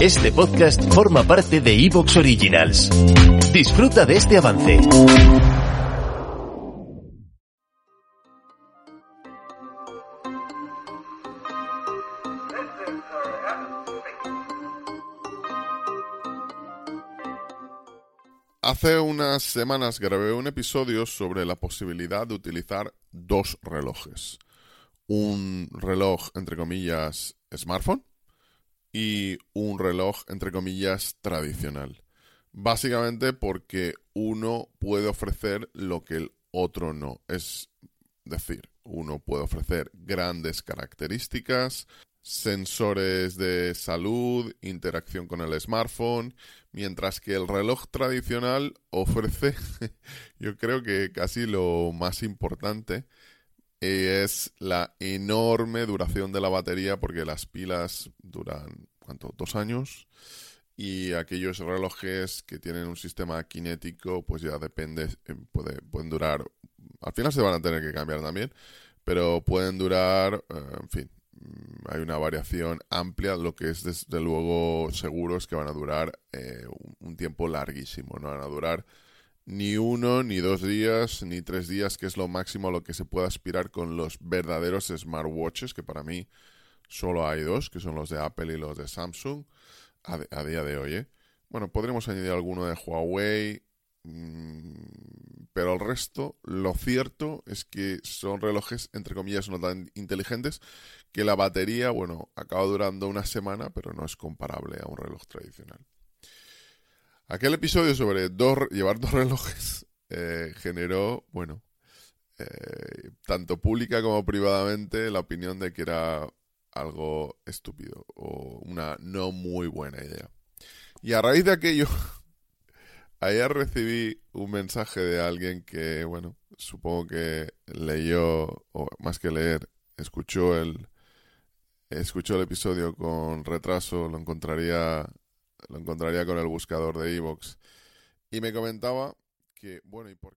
Este podcast forma parte de Evox Originals. Disfruta de este avance. Hace unas semanas grabé un episodio sobre la posibilidad de utilizar dos relojes. Un reloj, entre comillas, smartphone y un reloj, entre comillas, tradicional. Básicamente porque uno puede ofrecer lo que el otro no. Es decir, uno puede ofrecer grandes características, sensores de salud, interacción con el smartphone, mientras que el reloj tradicional ofrece, yo creo que casi lo más importante, es la enorme duración de la batería porque las pilas duran, ¿cuánto? Dos años. Y aquellos relojes que tienen un sistema cinético, pues ya depende, eh, pueden durar, al final se van a tener que cambiar también, pero pueden durar, eh, en fin, Mm, hay una variación amplia. Lo que es desde luego seguro es que van a durar eh, un, tiempo larguísimo. No van a durar ni uno, ni dos días, ni tres días, que es lo máximo a lo que se puede aspirar con los verdaderos smartwatches, que para mí solo hay dos, que son los de Apple y los de Samsung, a, día de hoy. ¿eh? Bueno, podremos añadir alguno de Huawei, mm, pero el resto, lo cierto es que son relojes, entre comillas, no tan inteligentes, que la batería, bueno, acaba durando una semana, pero no es comparable a un reloj tradicional. Aquel episodio sobre llevar dos relojes eh, generó, bueno, eh, tanto pública como privadamente, la opinión de que era algo estúpido o una no muy buena idea. Y a raíz de aquello, Ayer recibí un mensaje de alguien que, bueno, supongo que leyó, o más que leer, escuchó el, escuchó el episodio con retraso, lo encontraría, lo encontraría con el buscador de Evox. Y me comentaba que, bueno, ¿y por?